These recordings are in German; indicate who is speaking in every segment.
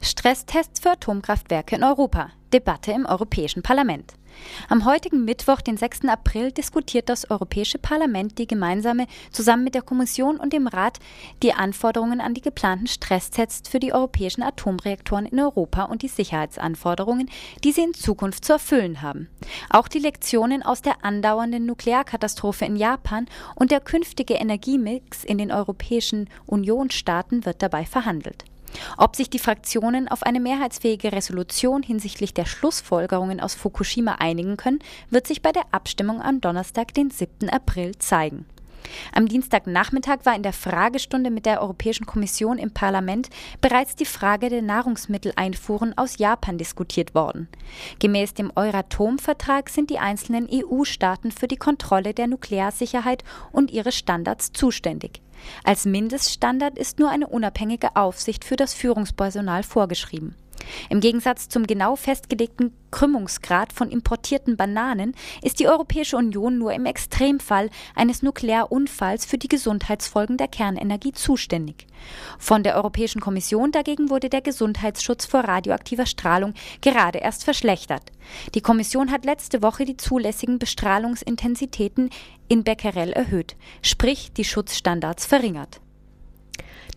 Speaker 1: Stresstests für Atomkraftwerke in Europa. Debatte im Europäischen Parlament. Am heutigen Mittwoch, den 6. April, diskutiert das Europäische Parlament die gemeinsame, zusammen mit der Kommission und dem Rat, die Anforderungen an die geplanten Stresstests für die europäischen Atomreaktoren in Europa und die Sicherheitsanforderungen, die sie in Zukunft zu erfüllen haben. Auch die Lektionen aus der andauernden Nuklearkatastrophe in Japan und der künftige Energiemix in den Europäischen Unionsstaaten wird dabei verhandelt. Ob sich die Fraktionen auf eine mehrheitsfähige Resolution hinsichtlich der Schlussfolgerungen aus Fukushima einigen können, wird sich bei der Abstimmung am Donnerstag, den 7. April, zeigen. Am Dienstagnachmittag war in der Fragestunde mit der Europäischen Kommission im Parlament bereits die Frage der Nahrungsmitteleinfuhren aus Japan diskutiert worden. Gemäß dem Euratom-Vertrag sind die einzelnen EU-Staaten für die Kontrolle der Nuklearsicherheit und ihre Standards zuständig. Als Mindeststandard ist nur eine unabhängige Aufsicht für das Führungspersonal vorgeschrieben. Im Gegensatz zum genau festgelegten Krümmungsgrad von importierten Bananen ist die Europäische Union nur im Extremfall eines Nuklearunfalls für die Gesundheitsfolgen der Kernenergie zuständig. Von der Europäischen Kommission dagegen wurde der Gesundheitsschutz vor radioaktiver Strahlung gerade erst verschlechtert. Die Kommission hat letzte Woche die zulässigen Bestrahlungsintensitäten in Becquerel erhöht, sprich die Schutzstandards verringert.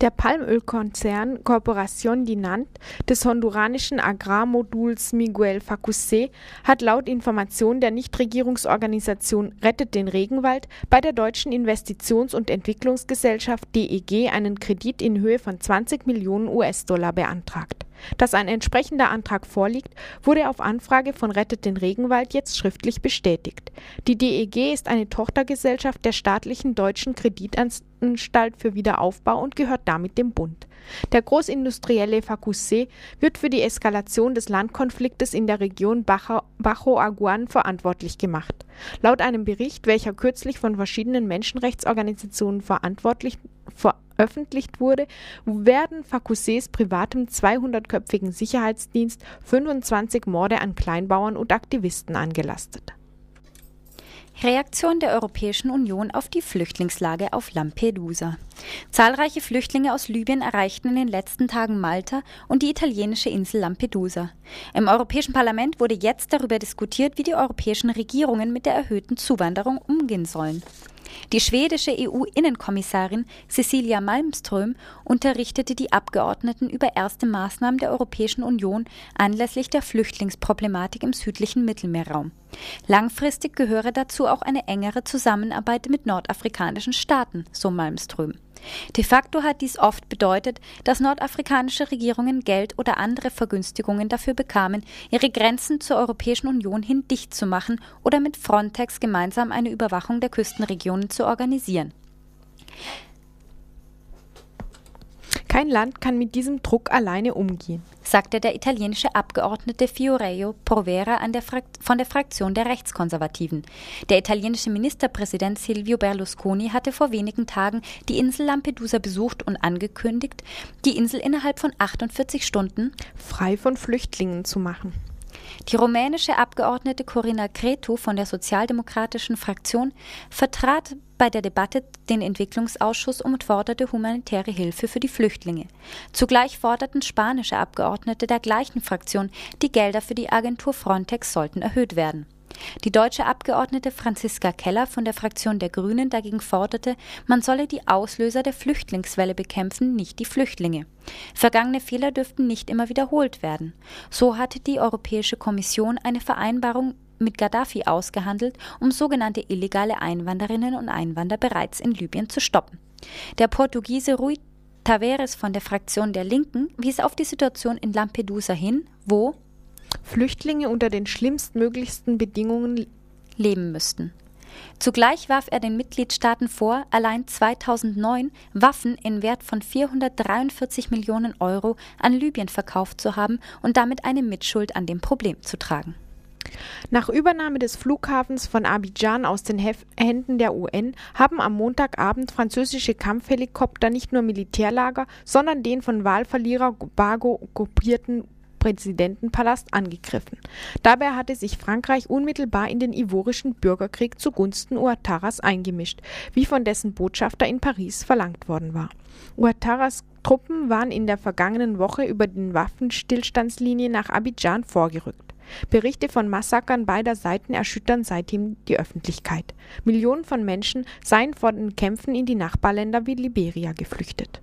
Speaker 2: Der Palmölkonzern Corporación Dinant des honduranischen Agrarmoduls Miguel Facusé hat laut Information der Nichtregierungsorganisation Rettet den Regenwald bei der deutschen Investitions- und Entwicklungsgesellschaft DEG einen Kredit in Höhe von 20 Millionen US-Dollar beantragt. Dass ein entsprechender Antrag vorliegt, wurde auf Anfrage von Rettet den Regenwald jetzt schriftlich bestätigt. Die DEG ist eine Tochtergesellschaft der staatlichen deutschen Kreditanstalt für Wiederaufbau und gehört damit dem Bund. Der Großindustrielle Facusé wird für die Eskalation des Landkonfliktes in der Region Bajo Aguan verantwortlich gemacht. Laut einem Bericht, welcher kürzlich von verschiedenen Menschenrechtsorganisationen verantwortlich veröffentlicht wurde, werden Facusés privatem 200-köpfigen Sicherheitsdienst 25 Morde an Kleinbauern und Aktivisten angelastet.
Speaker 1: Reaktion der Europäischen Union auf die Flüchtlingslage auf Lampedusa. Zahlreiche Flüchtlinge aus Libyen erreichten in den letzten Tagen Malta und die italienische Insel Lampedusa. Im Europäischen Parlament wurde jetzt darüber diskutiert, wie die europäischen Regierungen mit der erhöhten Zuwanderung umgehen sollen. Die schwedische EU-Innenkommissarin Cecilia Malmström unterrichtete die Abgeordneten über erste Maßnahmen der Europäischen Union anlässlich der Flüchtlingsproblematik im südlichen Mittelmeerraum. Langfristig gehöre dazu auch eine engere Zusammenarbeit mit nordafrikanischen Staaten, so Malmström. De facto hat dies oft bedeutet, dass nordafrikanische Regierungen Geld oder andere Vergünstigungen dafür bekamen, ihre Grenzen zur Europäischen Union hin dicht zu machen oder mit Frontex gemeinsam eine Überwachung der Küstenregionen zu organisieren.
Speaker 2: Kein Land kann mit diesem Druck alleine umgehen,
Speaker 1: sagte der italienische Abgeordnete Fioreio Provera der von der Fraktion der Rechtskonservativen. Der italienische Ministerpräsident Silvio Berlusconi hatte vor wenigen Tagen die Insel Lampedusa besucht und angekündigt, die Insel innerhalb von 48 Stunden
Speaker 2: frei von Flüchtlingen zu machen.
Speaker 1: Die rumänische Abgeordnete Corina Cretu von der sozialdemokratischen Fraktion vertrat bei der Debatte den Entwicklungsausschuss und forderte humanitäre Hilfe für die Flüchtlinge. Zugleich forderten spanische Abgeordnete der gleichen Fraktion, die Gelder für die Agentur Frontex sollten erhöht werden. Die deutsche Abgeordnete Franziska Keller von der Fraktion der Grünen dagegen forderte, man solle die Auslöser der Flüchtlingswelle bekämpfen, nicht die Flüchtlinge. Vergangene Fehler dürften nicht immer wiederholt werden. So hatte die Europäische Kommission eine Vereinbarung mit Gaddafi ausgehandelt, um sogenannte illegale Einwanderinnen und Einwanderer bereits in Libyen zu stoppen. Der Portugiese Rui Tavares von der Fraktion der Linken wies auf die Situation in Lampedusa hin, wo
Speaker 2: Flüchtlinge unter den schlimmstmöglichsten Bedingungen
Speaker 1: leben müssten. Zugleich warf er den Mitgliedstaaten vor, allein 2009 Waffen in Wert von 443 Millionen Euro an Libyen verkauft zu haben und damit eine Mitschuld an dem Problem zu tragen.
Speaker 2: Nach Übernahme des Flughafens von Abidjan aus den Hef Händen der UN haben am Montagabend französische Kampfhelikopter nicht nur Militärlager, sondern den von Wahlverlierer Bago okkupierten Präsidentenpalast angegriffen. Dabei hatte sich Frankreich unmittelbar in den ivorischen Bürgerkrieg zugunsten Ouattaras eingemischt, wie von dessen Botschafter in Paris verlangt worden war. Ouattaras Truppen waren in der vergangenen Woche über den Waffenstillstandslinie nach Abidjan vorgerückt. Berichte von Massakern beider Seiten erschüttern seitdem die Öffentlichkeit. Millionen von Menschen seien vor den Kämpfen in die Nachbarländer wie Liberia geflüchtet.